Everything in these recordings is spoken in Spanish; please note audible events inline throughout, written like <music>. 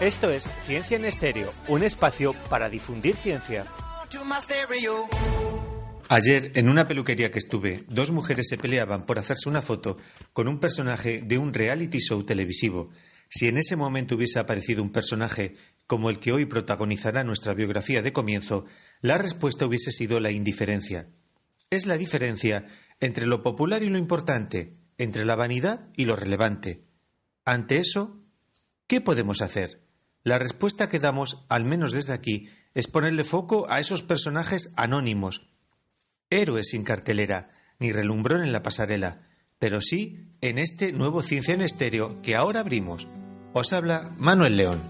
Esto es Ciencia en Estéreo, un espacio para difundir ciencia. Ayer, en una peluquería que estuve, dos mujeres se peleaban por hacerse una foto con un personaje de un reality show televisivo. Si en ese momento hubiese aparecido un personaje como el que hoy protagonizará nuestra biografía de comienzo, la respuesta hubiese sido la indiferencia. Es la diferencia entre lo popular y lo importante, entre la vanidad y lo relevante. Ante eso, ¿qué podemos hacer? La respuesta que damos, al menos desde aquí, es ponerle foco a esos personajes anónimos, héroes sin cartelera, ni relumbrón en la pasarela, pero sí en este nuevo Ciencia en Estéreo que ahora abrimos. Os habla Manuel León.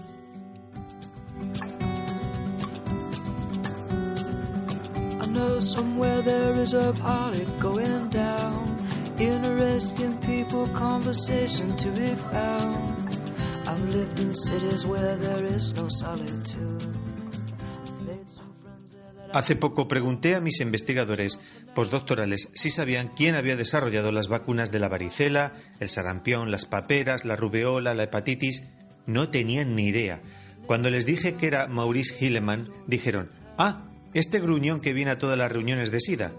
Hace poco pregunté a mis investigadores postdoctorales si sabían quién había desarrollado las vacunas de la varicela, el sarampión, las paperas, la rubeola, la hepatitis. No tenían ni idea. Cuando les dije que era Maurice Hilleman, dijeron, ah, este gruñón que viene a todas las reuniones de SIDA.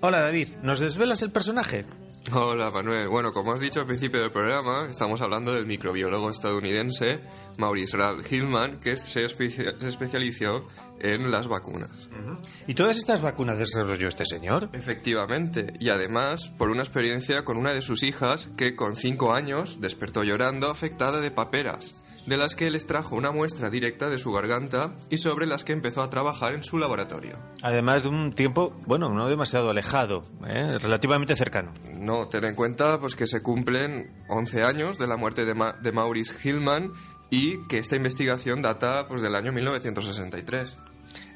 Hola David, ¿nos desvelas el personaje? Hola Manuel. Bueno, como has dicho al principio del programa, estamos hablando del microbiólogo estadounidense Maurice Ralph Hillman, que se, especia- se especializó en las vacunas. ¿Y todas estas vacunas desarrolló este señor? Efectivamente, y además por una experiencia con una de sus hijas que con 5 años despertó llorando afectada de paperas, de las que él extrajo una muestra directa de su garganta y sobre las que empezó a trabajar en su laboratorio. Además de un tiempo, bueno, no demasiado alejado, ¿eh? relativamente cercano. No, ten en cuenta pues que se cumplen 11 años de la muerte de, Ma- de Maurice Hillman y que esta investigación data pues del año 1963.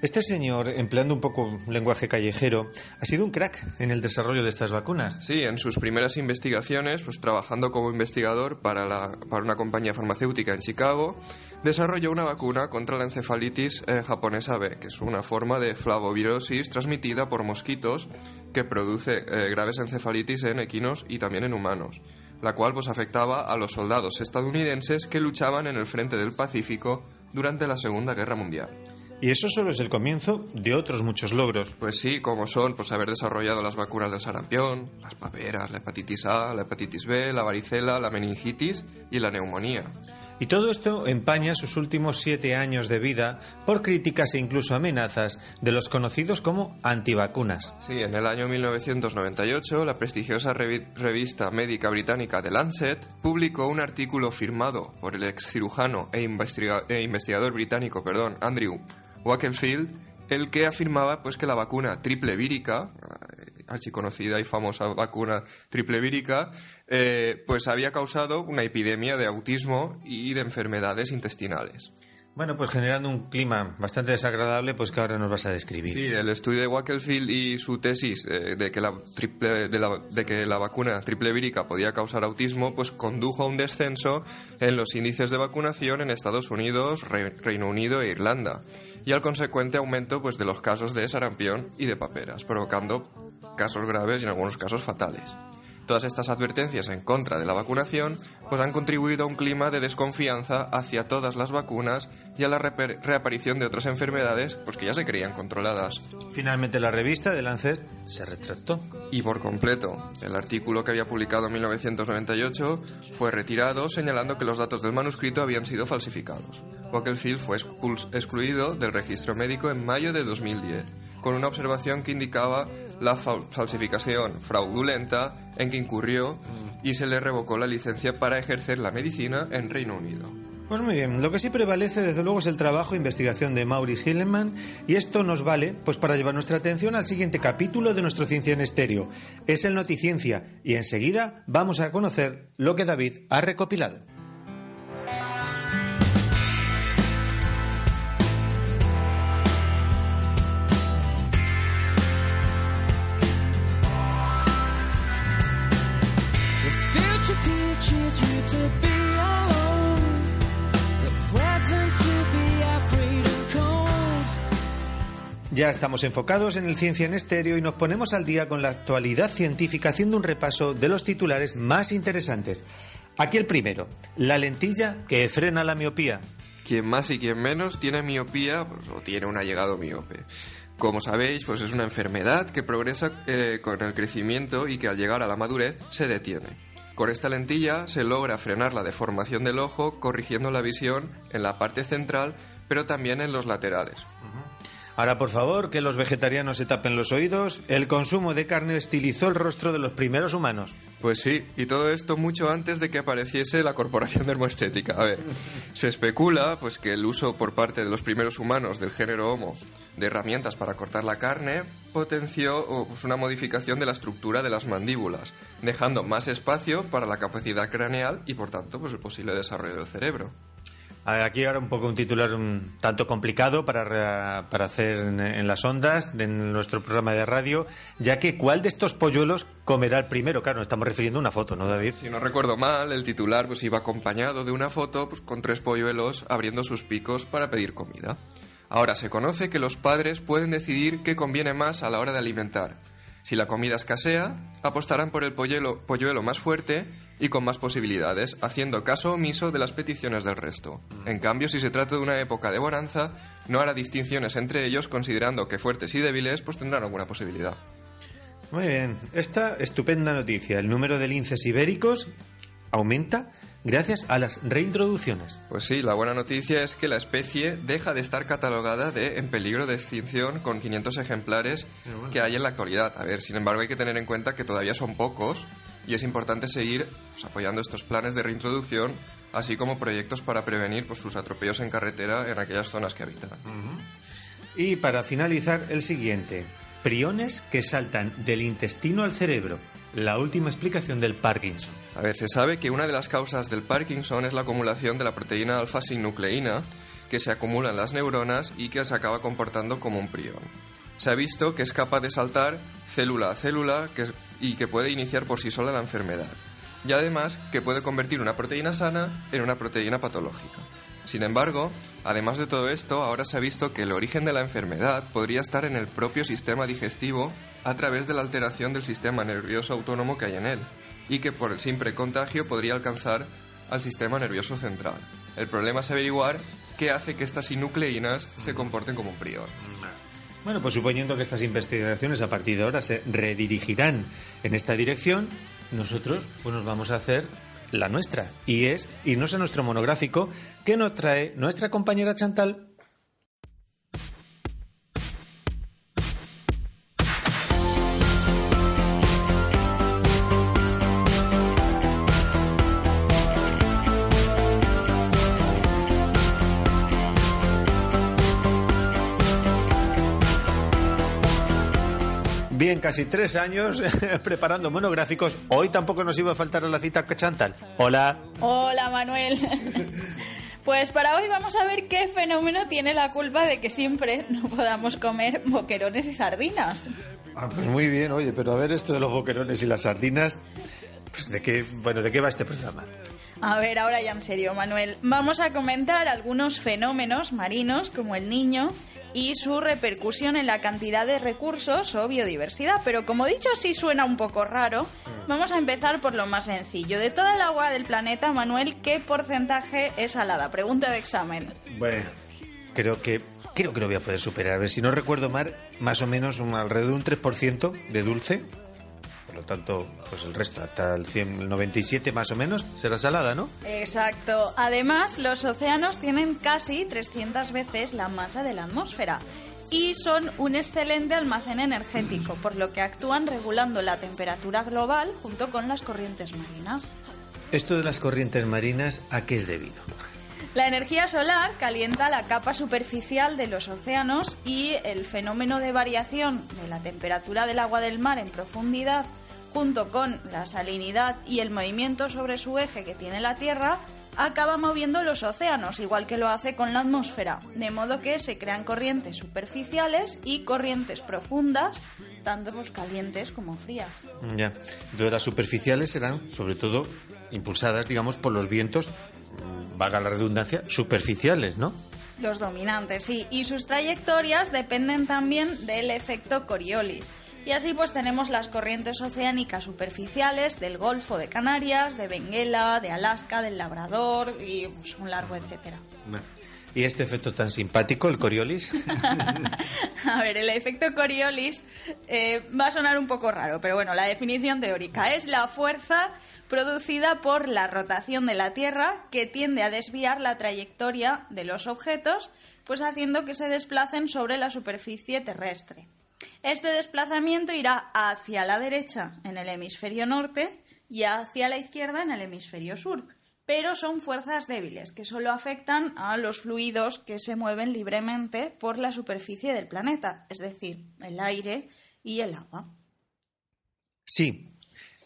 Este señor, empleando un poco lenguaje callejero, ha sido un crack en el desarrollo de estas vacunas. Sí, en sus primeras investigaciones, pues trabajando como investigador para una compañía farmacéutica en Chicago, desarrolló una vacuna contra la encefalitis eh, japonesa B, que es una forma de flavovirosis transmitida por mosquitos que produce eh, graves encefalitis en equinos y también en humanos, la cual pues afectaba a los soldados estadounidenses que luchaban en el frente del Pacífico durante la Segunda Guerra Mundial. Y eso solo es el comienzo de otros muchos logros. Pues sí, como son, pues haber desarrollado las vacunas del sarampión, las paperas, la hepatitis A, la hepatitis B, la varicela, la meningitis y la neumonía. Y todo esto empaña sus últimos siete años de vida por críticas e incluso amenazas de los conocidos como antivacunas. Sí, en el año 1998, la prestigiosa revi- revista médica británica The Lancet publicó un artículo firmado por el ex cirujano e, investiga- e investigador británico, perdón, Andrew Wakefield, el que afirmaba pues que la vacuna triple vírica, archiconocida y famosa vacuna triple vírica, eh, pues había causado una epidemia de autismo y de enfermedades intestinales. Bueno, pues generando un clima bastante desagradable, pues que ahora nos vas a describir. Sí, el estudio de Wakefield y su tesis eh, de, que la triple, de, que la vacuna triple vírica podía causar autismo, pues condujo a un descenso en los índices de vacunación en Estados Unidos, Re- Reino Unido e Irlanda, y al consecuente aumento pues, de los casos de sarampión y de paperas, provocando casos graves y en algunos casos fatales. Todas estas advertencias en contra de la vacunación pues han contribuido a un clima de desconfianza hacia todas las vacunas y a la reaparición de otras enfermedades pues que ya se creían controladas. Finalmente la revista de Lancet se retractó. Y por completo, el artículo que había publicado en 1998 fue retirado señalando que los datos del manuscrito habían sido falsificados. Wakefield fue excluido del registro médico en mayo de 2010, con una observación que indicaba la fal- falsificación fraudulenta en que incurrió y se le revocó la licencia para ejercer la medicina en Reino Unido. Pues muy bien, lo que sí prevalece desde luego es el trabajo e investigación de Maurice Hilleman y esto nos vale pues para llevar nuestra atención al siguiente capítulo de nuestro Ciencia en Estéreo. Es el Noticiencia y enseguida vamos a conocer lo que David ha recopilado. Ya estamos enfocados en el Ciencia en Estéreo y nos ponemos al día con la actualidad científica haciendo un repaso de los titulares más interesantes. Aquí el primero, la lentilla que frena la miopía. Quien más y quien menos tiene miopía pues, o tiene un allegado miope. Como sabéis, pues es una enfermedad que progresa eh, con el crecimiento y que al llegar a la madurez se detiene. Con esta lentilla se logra frenar la deformación del ojo corrigiendo la visión en la parte central, pero también en los laterales. Ahora, por favor, que los vegetarianos se tapen los oídos. El consumo de carne estilizó el rostro de los primeros humanos. Pues sí, y todo esto mucho antes de que apareciese la Corporación <laughs> Dermoestética. A ver, se especula pues que el uso por parte de los primeros humanos del género Homo de herramientas para cortar la carne potenció pues, una modificación de la estructura de las mandíbulas, dejando más espacio para la capacidad craneal y por tanto pues el posible desarrollo del cerebro. Aquí ahora un poco un titular un tanto complicado para, para hacer en, en las ondas de nuestro programa de radio, ya que ¿cuál de estos polluelos comerá el primero? Claro, nos estamos refiriendo a una foto, ¿no, David? Si no recuerdo mal, el titular pues iba acompañado de una foto pues, con tres polluelos abriendo sus picos para pedir comida. Ahora se conoce que los padres pueden decidir qué conviene más a la hora de alimentar. Si la comida escasea, apostarán por el polluelo, polluelo más fuerte y con más posibilidades, haciendo caso omiso de las peticiones del resto. En cambio, si se trata de una época de bonanza, no hará distinciones entre ellos, considerando que fuertes y débiles pues tendrán alguna posibilidad. Muy bien, esta estupenda noticia. El número de linces ibéricos aumenta gracias a las reintroducciones. Pues sí, la buena noticia es que la especie deja de estar catalogada de en peligro de extinción con 500 ejemplares que hay en la actualidad. A ver, sin embargo, hay que tener en cuenta que todavía son pocos y es importante seguir pues, apoyando estos planes de reintroducción, así como proyectos para prevenir pues, sus atropellos en carretera en aquellas zonas que habitan. Y para finalizar, el siguiente. Priones que saltan del intestino al cerebro. La última explicación del Parkinson. A ver, se sabe que una de las causas del Parkinson es la acumulación de la proteína alfa-sinucleína que se acumula en las neuronas y que se acaba comportando como un prión. Se ha visto que es capaz de saltar célula a célula que es- y que puede iniciar por sí sola la enfermedad. Y además que puede convertir una proteína sana en una proteína patológica. Sin embargo, además de todo esto, ahora se ha visto que el origen de la enfermedad podría estar en el propio sistema digestivo a través de la alteración del sistema nervioso autónomo que hay en él, y que por el simple contagio podría alcanzar al sistema nervioso central. El problema es averiguar qué hace que estas sinucleínas se comporten como un prior. Bueno, pues suponiendo que estas investigaciones a partir de ahora se redirigirán en esta dirección, nosotros pues nos vamos a hacer la nuestra y es irnos a nuestro monográfico que nos trae nuestra compañera Chantal. Bien, casi tres años <laughs> preparando monográficos. Hoy tampoco nos iba a faltar a la cita Chantal. Hola. Hola Manuel. <laughs> Pues para hoy vamos a ver qué fenómeno tiene la culpa de que siempre no podamos comer boquerones y sardinas. Ah, pues muy bien, oye, pero a ver esto de los boquerones y las sardinas, pues de qué, bueno, ¿de qué va este programa? A ver, ahora ya en serio, Manuel. Vamos a comentar algunos fenómenos marinos como el niño y su repercusión en la cantidad de recursos o biodiversidad. Pero como dicho así suena un poco raro, vamos a empezar por lo más sencillo. De toda el agua del planeta, Manuel, ¿qué porcentaje es salada? Pregunta de examen. Bueno, creo que creo que voy a poder superar. Si no recuerdo mal, más o menos un, alrededor de un 3% de dulce. Por lo tanto, pues el resto, hasta el, 100, el 97 más o menos, será salada, ¿no? Exacto. Además, los océanos tienen casi 300 veces la masa de la atmósfera y son un excelente almacén energético, por lo que actúan regulando la temperatura global junto con las corrientes marinas. Esto de las corrientes marinas, ¿a qué es debido? La energía solar calienta la capa superficial de los océanos y el fenómeno de variación de la temperatura del agua del mar en profundidad junto con la salinidad y el movimiento sobre su eje que tiene la Tierra acaba moviendo los océanos, igual que lo hace con la atmósfera, de modo que se crean corrientes superficiales y corrientes profundas, tanto pues, calientes como frías. Ya. Entonces las superficiales serán, sobre todo, impulsadas, digamos, por los vientos, mm, valga la redundancia, superficiales, ¿no? Los dominantes, sí, y sus trayectorias dependen también del efecto Coriolis. Y así pues tenemos las corrientes oceánicas superficiales del Golfo de Canarias, de Benguela, de Alaska, del Labrador y pues, un largo etcétera. ¿Y este efecto tan simpático, el Coriolis? <laughs> a ver, el efecto Coriolis eh, va a sonar un poco raro, pero bueno, la definición teórica es la fuerza producida por la rotación de la Tierra que tiende a desviar la trayectoria de los objetos, pues haciendo que se desplacen sobre la superficie terrestre. Este desplazamiento irá hacia la derecha en el hemisferio norte y hacia la izquierda en el hemisferio sur, pero son fuerzas débiles que solo afectan a los fluidos que se mueven libremente por la superficie del planeta, es decir, el aire y el agua. Sí,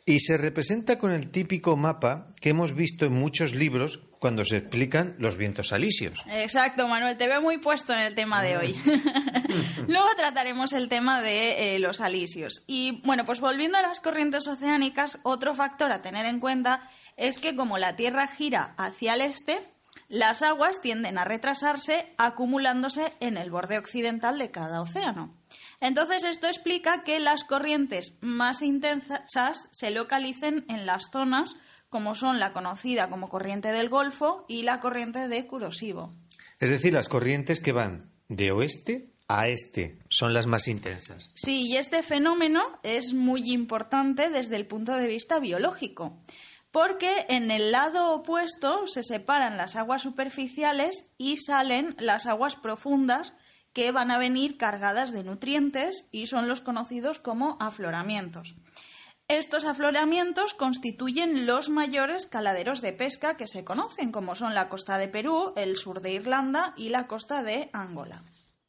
y se representa con el típico mapa que hemos visto en muchos libros cuando se explican los vientos alisios. Exacto, Manuel, te veo muy puesto en el tema de hoy. <laughs> Luego trataremos el tema de eh, los alisios. Y bueno, pues volviendo a las corrientes oceánicas, otro factor a tener en cuenta es que como la Tierra gira hacia el este, las aguas tienden a retrasarse acumulándose en el borde occidental de cada océano. Entonces esto explica que las corrientes más intensas se localicen en las zonas como son la conocida como corriente del Golfo y la corriente de Kurosivo. Es decir, las corrientes que van de oeste a este son las más intensas. Sí, y este fenómeno es muy importante desde el punto de vista biológico, porque en el lado opuesto se separan las aguas superficiales y salen las aguas profundas que van a venir cargadas de nutrientes y son los conocidos como afloramientos. Estos afloramientos constituyen los mayores caladeros de pesca que se conocen, como son la costa de Perú, el sur de Irlanda y la costa de Angola.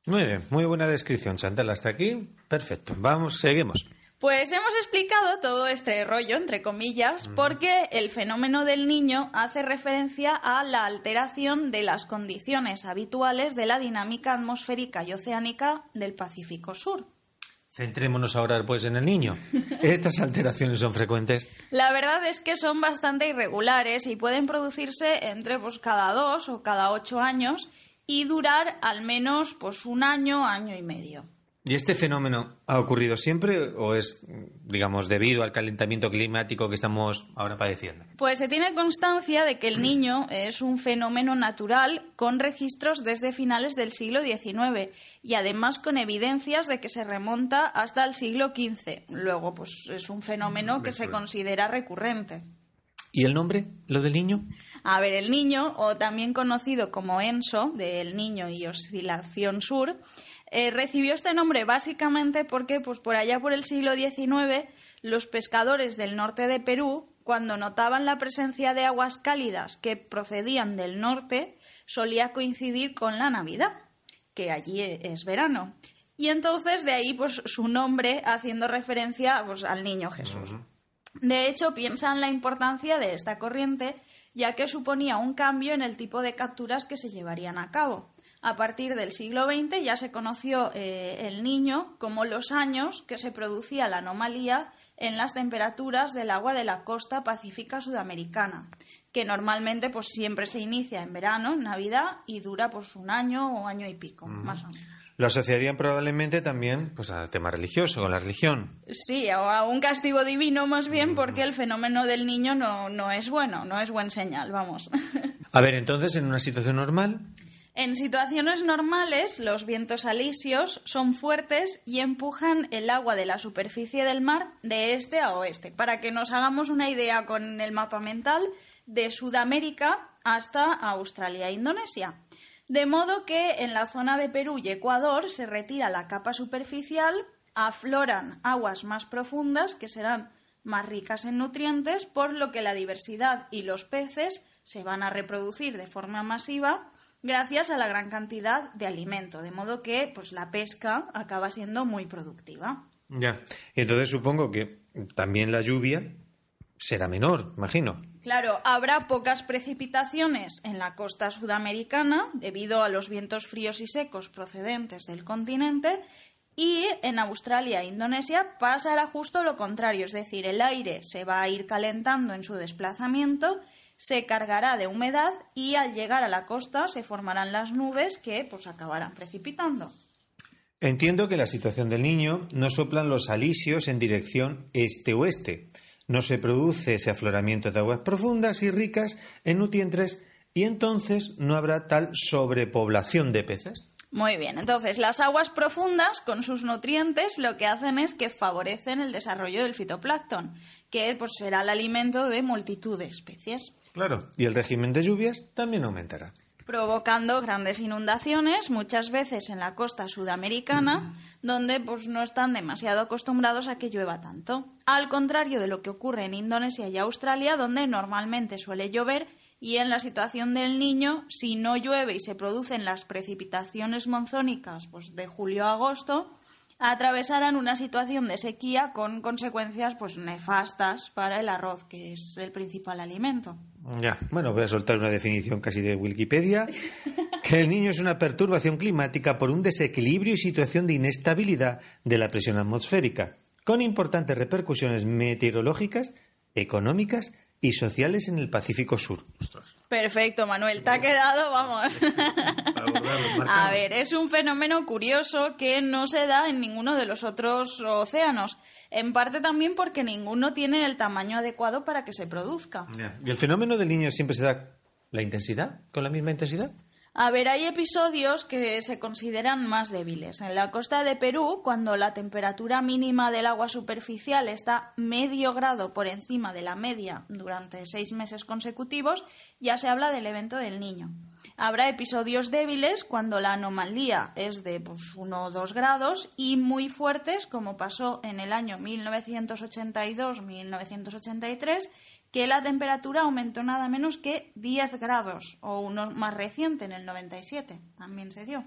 Muy bien, muy buena descripción, Chantal. Hasta aquí, perfecto. Vamos, seguimos. Pues hemos explicado todo este rollo, entre comillas, porque el fenómeno del niño hace referencia a la alteración de las condiciones habituales de la dinámica atmosférica y oceánica del Pacífico Sur. Centrémonos ahora pues en el niño. <laughs> ¿Estas alteraciones son frecuentes? La verdad es que son bastante irregulares y pueden producirse entre pues, cada dos o cada ocho años y durar al menos pues, un año, año y medio. ¿Y este fenómeno ha ocurrido siempre o es, digamos, debido al calentamiento climático que estamos ahora padeciendo? Pues se tiene constancia de que el niño es un fenómeno natural con registros desde finales del siglo XIX y además con evidencias de que se remonta hasta el siglo XV. Luego, pues es un fenómeno que se considera recurrente. ¿Y el nombre, lo del niño? A ver, el niño, o también conocido como ENSO, del Niño y Oscilación Sur, eh, recibió este nombre básicamente porque, pues por allá por el siglo XIX, los pescadores del norte de Perú, cuando notaban la presencia de aguas cálidas que procedían del norte, solía coincidir con la Navidad, que allí es verano. Y entonces de ahí pues su nombre haciendo referencia pues, al niño Jesús. De hecho, piensan la importancia de esta corriente, ya que suponía un cambio en el tipo de capturas que se llevarían a cabo a partir del siglo XX ya se conoció eh, el niño como los años que se producía la anomalía en las temperaturas del agua de la costa pacífica sudamericana, que normalmente pues siempre se inicia en verano, en Navidad, y dura pues un año o año y pico, más o menos. Lo asociarían probablemente también pues al tema religioso, con la religión. Sí, o a un castigo divino más bien, porque el fenómeno del niño no, no es bueno, no es buen señal, vamos. <laughs> A ver, entonces, en una situación normal, en situaciones normales, los vientos alisios son fuertes y empujan el agua de la superficie del mar de este a oeste. Para que nos hagamos una idea con el mapa mental, de Sudamérica hasta Australia e Indonesia. De modo que en la zona de Perú y Ecuador se retira la capa superficial, afloran aguas más profundas que serán más ricas en nutrientes, por lo que la diversidad y los peces se van a reproducir de forma masiva gracias a la gran cantidad de alimento, de modo que pues la pesca acaba siendo muy productiva. Ya. Entonces supongo que también la lluvia será menor, imagino. Claro, habrá pocas precipitaciones en la costa sudamericana debido a los vientos fríos y secos procedentes del continente y en Australia e Indonesia pasará justo lo contrario, es decir, el aire se va a ir calentando en su desplazamiento, se cargará de humedad y al llegar a la costa se formarán las nubes que pues acabarán precipitando. Entiendo que la situación del niño no soplan los alisios en dirección este-oeste. No se produce ese afloramiento de aguas profundas y ricas en nutrientes y entonces no habrá tal sobrepoblación de peces. Muy bien, entonces las aguas profundas con sus nutrientes lo que hacen es que favorecen el desarrollo del fitoplancton, que pues, será el alimento de multitud de especies. Claro, y el régimen de lluvias también aumentará provocando grandes inundaciones, muchas veces en la costa sudamericana, donde pues no están demasiado acostumbrados a que llueva tanto. Al contrario de lo que ocurre en Indonesia y Australia, donde normalmente suele llover y en la situación del niño, si no llueve y se producen las precipitaciones monzónicas pues, de julio a agosto, atravesarán una situación de sequía con consecuencias pues nefastas para el arroz, que es el principal alimento. Ya, bueno, voy a soltar una definición casi de Wikipedia, <laughs> que el niño es una perturbación climática por un desequilibrio y situación de inestabilidad de la presión atmosférica, con importantes repercusiones meteorológicas, económicas y sociales en el Pacífico Sur. Perfecto, Manuel, te ha quedado, vamos. <laughs> A ver, es un fenómeno curioso que no se da en ninguno de los otros océanos en parte también porque ninguno tiene el tamaño adecuado para que se produzca. ¿Y el fenómeno del niño siempre se da la intensidad, con la misma intensidad? A ver, hay episodios que se consideran más débiles. En la costa de Perú, cuando la temperatura mínima del agua superficial está medio grado por encima de la media durante seis meses consecutivos, ya se habla del evento del niño. Habrá episodios débiles cuando la anomalía es de pues, 1 o 2 grados y muy fuertes, como pasó en el año 1982-1983, que la temperatura aumentó nada menos que 10 grados, o uno más reciente, en el 97, también se dio.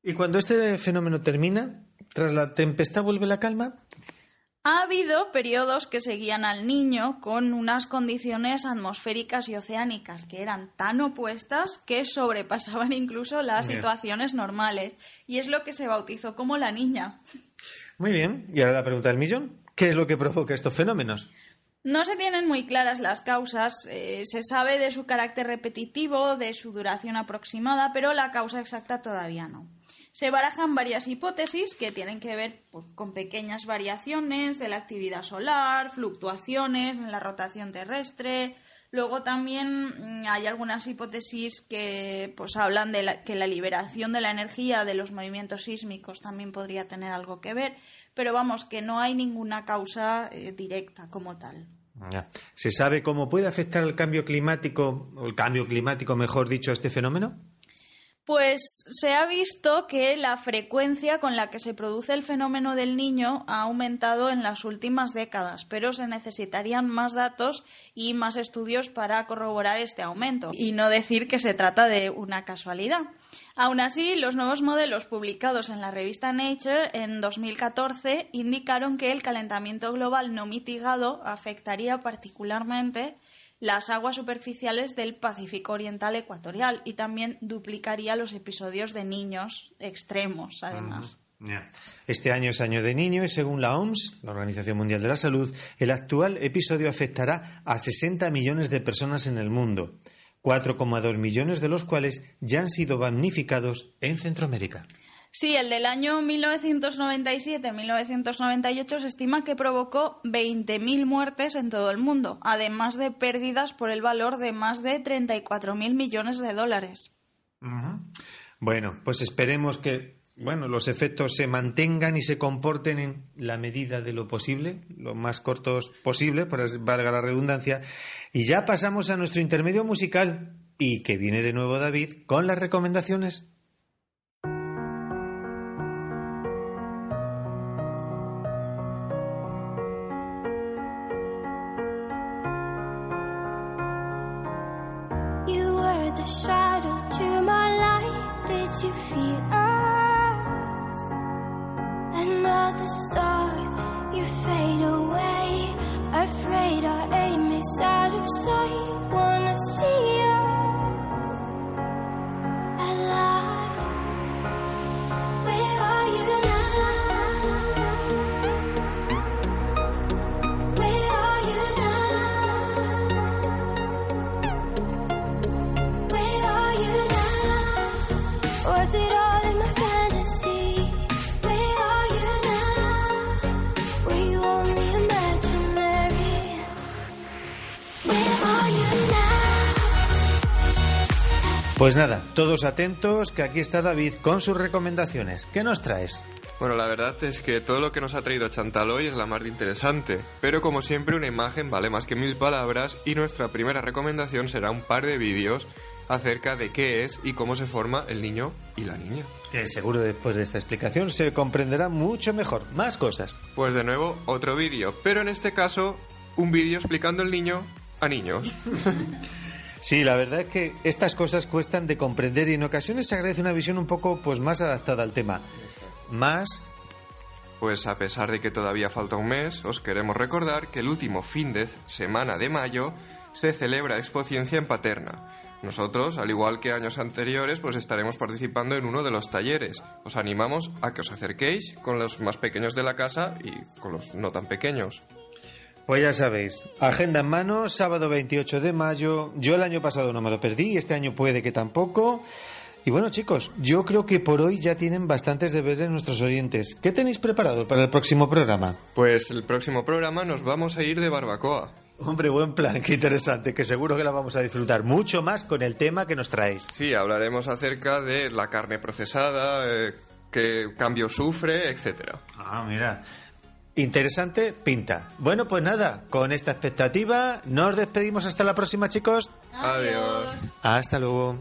¿Y cuando este fenómeno termina, tras la tempestad vuelve la calma? Ha habido periodos que seguían al niño con unas condiciones atmosféricas y oceánicas que eran tan opuestas que sobrepasaban incluso las situaciones normales. Y es lo que se bautizó como la niña. Muy bien. Y ahora la pregunta del millón. ¿Qué es lo que provoca estos fenómenos? No se tienen muy claras las causas. Eh, se sabe de su carácter repetitivo, de su duración aproximada, pero la causa exacta todavía no. Se barajan varias hipótesis que tienen que ver pues, con pequeñas variaciones de la actividad solar, fluctuaciones en la rotación terrestre. Luego también mm, hay algunas hipótesis que pues, hablan de que la liberación de la energía de los movimientos sísmicos también podría tener algo que ver, pero vamos, que no hay ninguna causa eh, directa como tal. ¿Se sabe cómo puede afectar el cambio climático, o el cambio climático, mejor dicho, a este fenómeno? Pues se ha visto que la frecuencia con la que se produce el fenómeno del niño ha aumentado en las últimas décadas, pero se necesitarían más datos y más estudios para corroborar este aumento y no decir que se trata de una casualidad. Aún así, los nuevos modelos publicados en la revista Nature en 2014 indicaron que el calentamiento global no mitigado afectaría particularmente las aguas superficiales del Pacífico Oriental Ecuatorial y también duplicaría los episodios de niños extremos, además. Este año es año de niño y según la OMS, la Organización Mundial de la Salud, el actual episodio afectará a 60 millones de personas en el mundo, 4,2 millones de los cuales ya han sido damnificados en Centroamérica. Sí, el del año 1997-1998 se estima que provocó 20.000 muertes en todo el mundo, además de pérdidas por el valor de más de 34.000 millones de dólares. Bueno, pues esperemos que bueno, los efectos se mantengan y se comporten en la medida de lo posible, lo más cortos posible, para valga la redundancia. Y ya pasamos a nuestro intermedio musical y que viene de nuevo David con las recomendaciones the stars. Pues nada, todos atentos, que aquí está David con sus recomendaciones. ¿Qué nos traes? Bueno, la verdad es que todo lo que nos ha traído Chantal hoy es la más de interesante, pero como siempre una imagen vale más que mil palabras y nuestra primera recomendación será un par de vídeos acerca de qué es y cómo se forma el niño y la niña. Que seguro después de esta explicación se comprenderá mucho mejor. Más cosas. Pues de nuevo otro vídeo, pero en este caso un vídeo explicando el niño a niños. <laughs> Sí, la verdad es que estas cosas cuestan de comprender y en ocasiones se agradece una visión un poco pues más adaptada al tema. Más Pues a pesar de que todavía falta un mes, os queremos recordar que el último fin de semana de mayo se celebra Expo Ciencia en Paterna. Nosotros, al igual que años anteriores, pues estaremos participando en uno de los talleres. Os animamos a que os acerquéis con los más pequeños de la casa y con los no tan pequeños. Pues ya sabéis, agenda en mano, sábado 28 de mayo. Yo el año pasado no me lo perdí, este año puede que tampoco. Y bueno, chicos, yo creo que por hoy ya tienen bastantes deberes nuestros oyentes. ¿Qué tenéis preparado para el próximo programa? Pues el próximo programa nos vamos a ir de barbacoa. Hombre, buen plan, qué interesante, que seguro que la vamos a disfrutar mucho más con el tema que nos traéis. Sí, hablaremos acerca de la carne procesada, eh, qué cambio sufre, etcétera. Ah, mira. Interesante, pinta. Bueno, pues nada, con esta expectativa nos despedimos hasta la próxima, chicos. Adiós. Hasta luego.